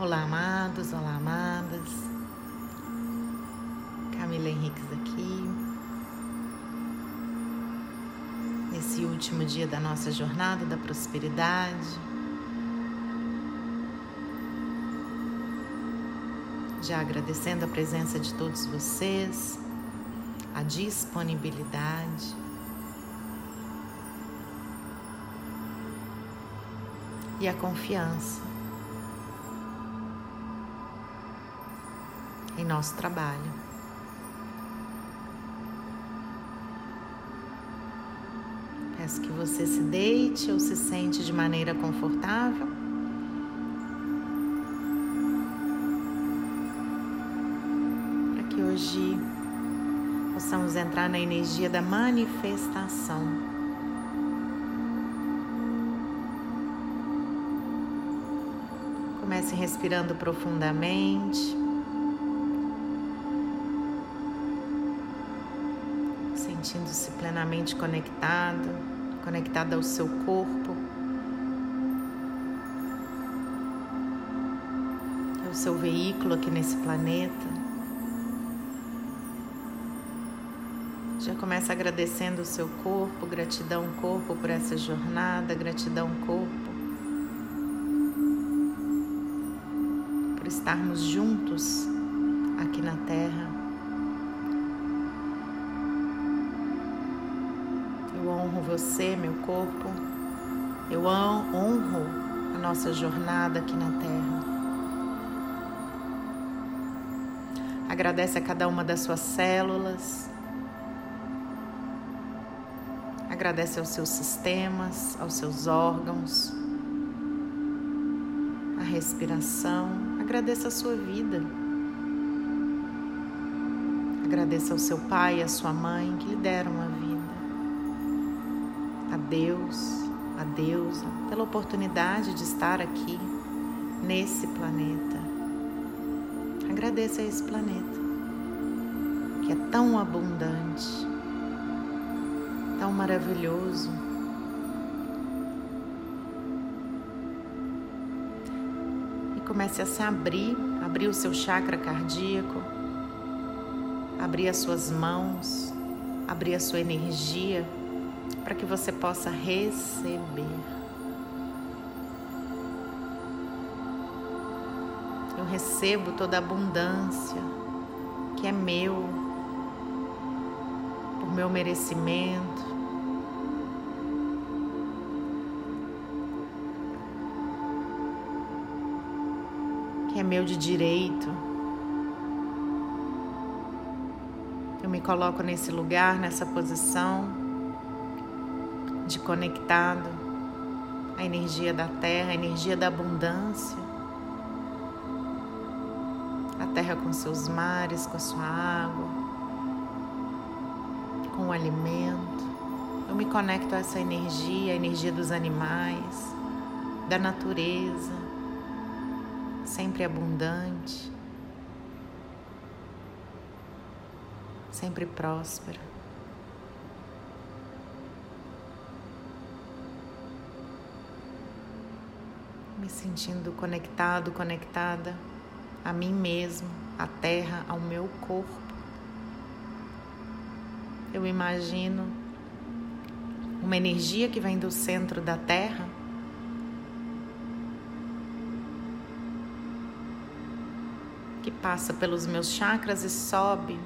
Olá, amados, olá, amadas. Camila Henriques aqui. Nesse último dia da nossa jornada da prosperidade. Já agradecendo a presença de todos vocês, a disponibilidade. E a confiança nosso trabalho. Peço que você se deite ou se sente de maneira confortável. Para que hoje possamos entrar na energia da manifestação. Comece respirando profundamente. Plenamente conectado, conectado ao seu corpo, ao seu veículo aqui nesse planeta. Já começa agradecendo o seu corpo, gratidão corpo por essa jornada, gratidão corpo por estarmos juntos aqui na Terra. Você, meu corpo. Eu honro a nossa jornada aqui na Terra. Agradece a cada uma das suas células. Agradece aos seus sistemas, aos seus órgãos, a respiração. Agradeça a sua vida. Agradeça ao seu pai e à sua mãe que lhe deram a vida Deus, a Deusa, pela oportunidade de estar aqui nesse planeta. Agradeça a esse planeta que é tão abundante, tão maravilhoso. E comece a se abrir, abrir o seu chakra cardíaco, abrir as suas mãos, abrir a sua energia para que você possa receber. Eu recebo toda a abundância que é meu, por meu merecimento. Que é meu de direito. Eu me coloco nesse lugar, nessa posição de conectado à energia da terra, à energia da abundância. A terra com seus mares, com a sua água, com o alimento. Eu me conecto a essa energia, a energia dos animais, da natureza, sempre abundante, sempre próspera. Me sentindo conectado, conectada a mim mesmo, à terra, ao meu corpo. Eu imagino uma energia que vem do centro da terra. Que passa pelos meus chakras e sobe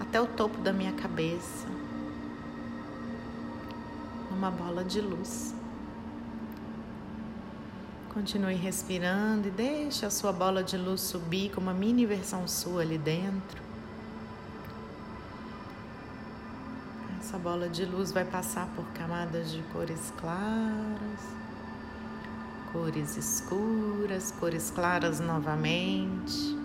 até o topo da minha cabeça, uma bola de luz. Continue respirando e deixe a sua bola de luz subir com uma mini versão sua ali dentro. Essa bola de luz vai passar por camadas de cores claras, cores escuras, cores claras novamente.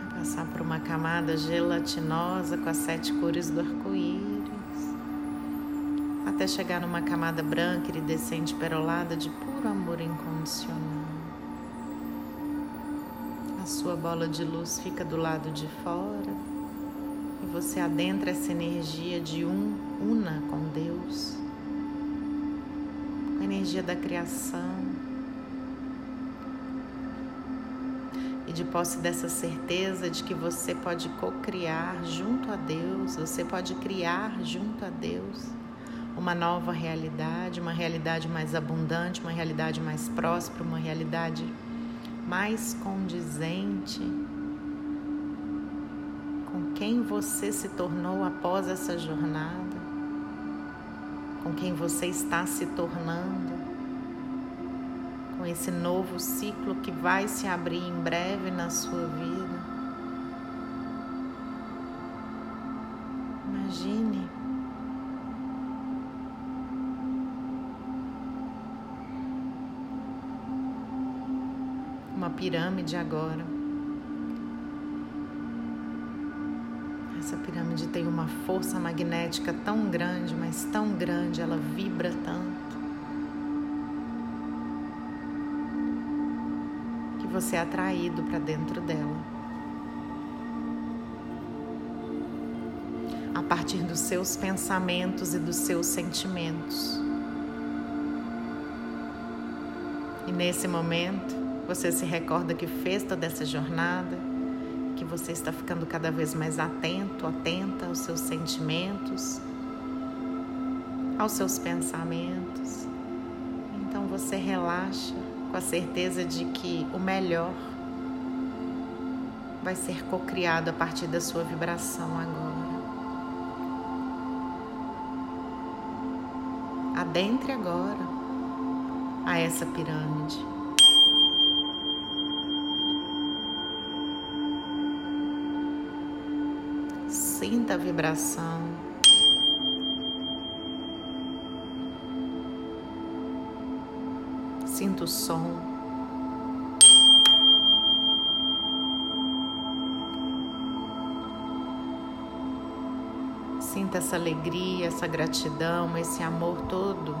Vai passar por uma camada gelatinosa com as sete cores do arco-íris até chegar numa camada branca iridescente perolada de puro amor incondicional. A sua bola de luz fica do lado de fora e você adentra essa energia de um, una com Deus, a energia da criação, e de posse dessa certeza de que você pode co-criar junto a Deus, você pode criar junto a Deus uma nova realidade, uma realidade mais abundante, uma realidade mais próspera, uma realidade mais condizente com quem você se tornou após essa jornada, com quem você está se tornando, com esse novo ciclo que vai se abrir em breve na sua vida. Imagine pirâmide agora. Essa pirâmide tem uma força magnética tão grande, mas tão grande, ela vibra tanto. Que você é atraído para dentro dela. A partir dos seus pensamentos e dos seus sentimentos. E nesse momento, você se recorda que fez toda essa jornada, que você está ficando cada vez mais atento, atenta aos seus sentimentos, aos seus pensamentos. Então você relaxa com a certeza de que o melhor vai ser cocriado a partir da sua vibração agora. Adentre agora a essa pirâmide. Sinta a vibração. Sinta o som. Sinta essa alegria, essa gratidão, esse amor todo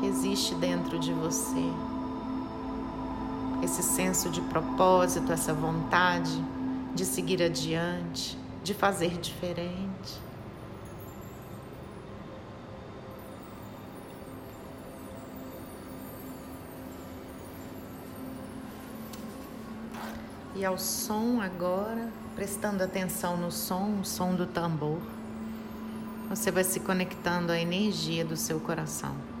que existe dentro de você. Esse senso de propósito, essa vontade de seguir adiante, de fazer diferente. E ao som agora, prestando atenção no som, o som do tambor, você vai se conectando à energia do seu coração.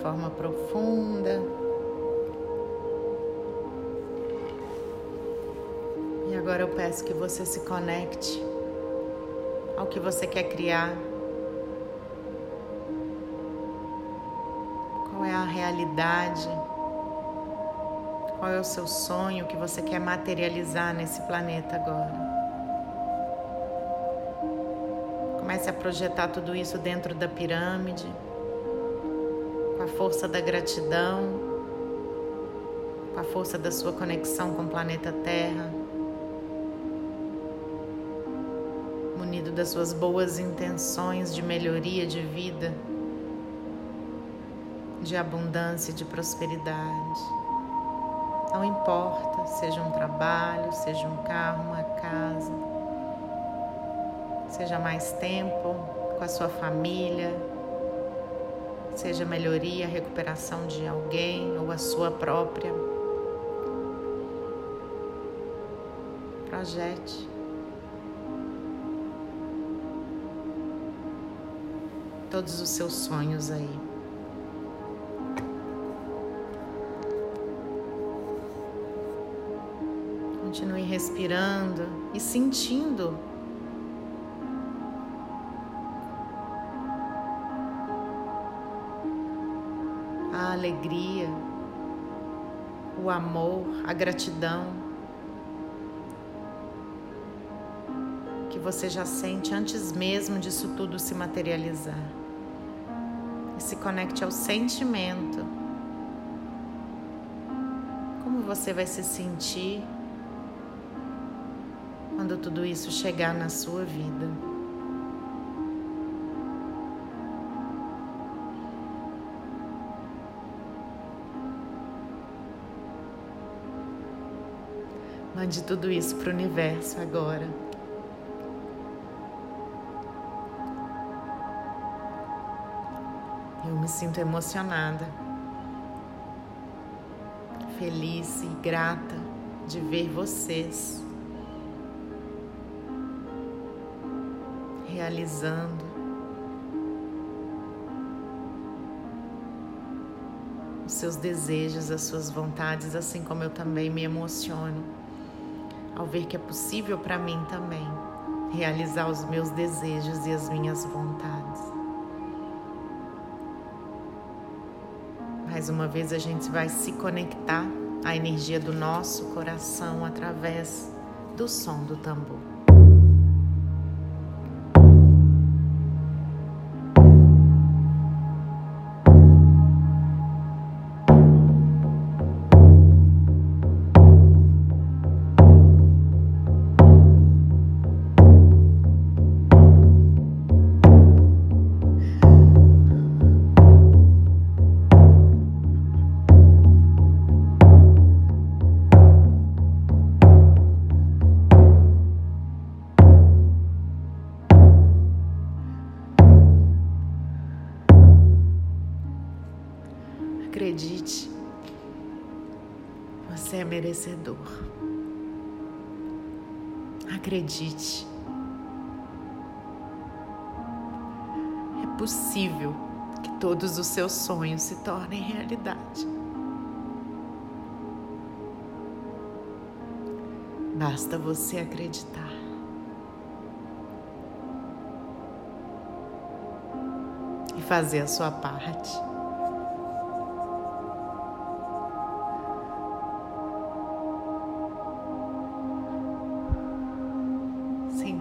Forma profunda. E agora eu peço que você se conecte ao que você quer criar. Qual é a realidade? Qual é o seu sonho que você quer materializar nesse planeta agora? Comece a projetar tudo isso dentro da pirâmide com a força da gratidão, com a força da sua conexão com o planeta Terra, munido das suas boas intenções de melhoria de vida, de abundância e de prosperidade. Não importa, seja um trabalho, seja um carro, uma casa, seja mais tempo com a sua família, seja melhoria, recuperação de alguém ou a sua própria. Projete. Todos os seus sonhos aí. Continue respirando e sentindo a alegria, o amor, a gratidão que você já sente antes mesmo disso tudo se materializar. E se conecte ao sentimento. Como você vai se sentir quando tudo isso chegar na sua vida? Mande tudo isso para o universo agora. Eu me sinto emocionada, feliz e grata de ver vocês realizando os seus desejos, as suas vontades, assim como eu também me emociono ao ver que é possível para mim também realizar os meus desejos e as minhas vontades. Mais uma vez a gente vai se conectar à energia do nosso coração através do som do tambor. Merecedor. Acredite. É possível que todos os seus sonhos se tornem realidade. Basta você acreditar. E fazer a sua parte.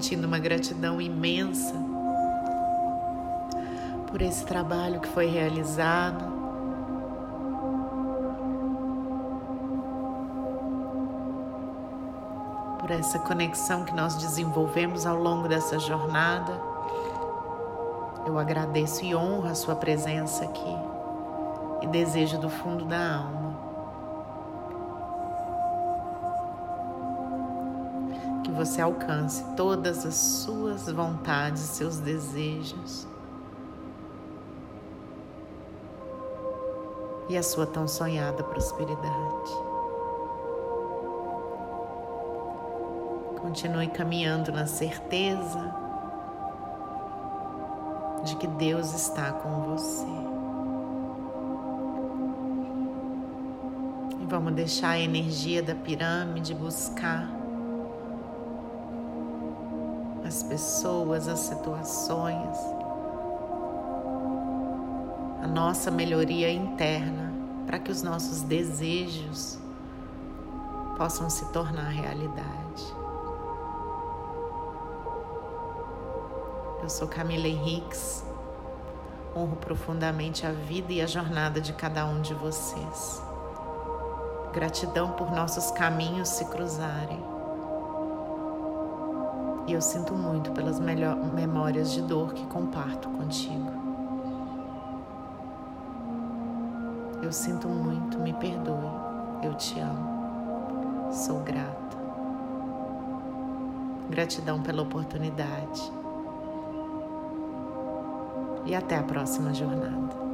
Sentindo uma gratidão imensa por esse trabalho que foi realizado. Por essa conexão que nós desenvolvemos ao longo dessa jornada. Eu agradeço e honro a sua presença aqui e desejo do fundo da alma você alcance todas as suas vontades, seus desejos e a sua tão sonhada prosperidade. Continue caminhando na certeza de que Deus está com você. E vamos deixar a energia da pirâmide buscar as pessoas, as situações, a nossa melhoria interna, para que os nossos desejos possam se tornar realidade. Eu sou Camila Henriques, honro profundamente a vida e a jornada de cada um de vocês. Gratidão por nossos caminhos se cruzarem. E eu sinto muito pelas memórias de dor que comparto contigo. Eu sinto muito, me perdoe. Eu te amo. Sou grata. Gratidão pela oportunidade. E até a próxima jornada.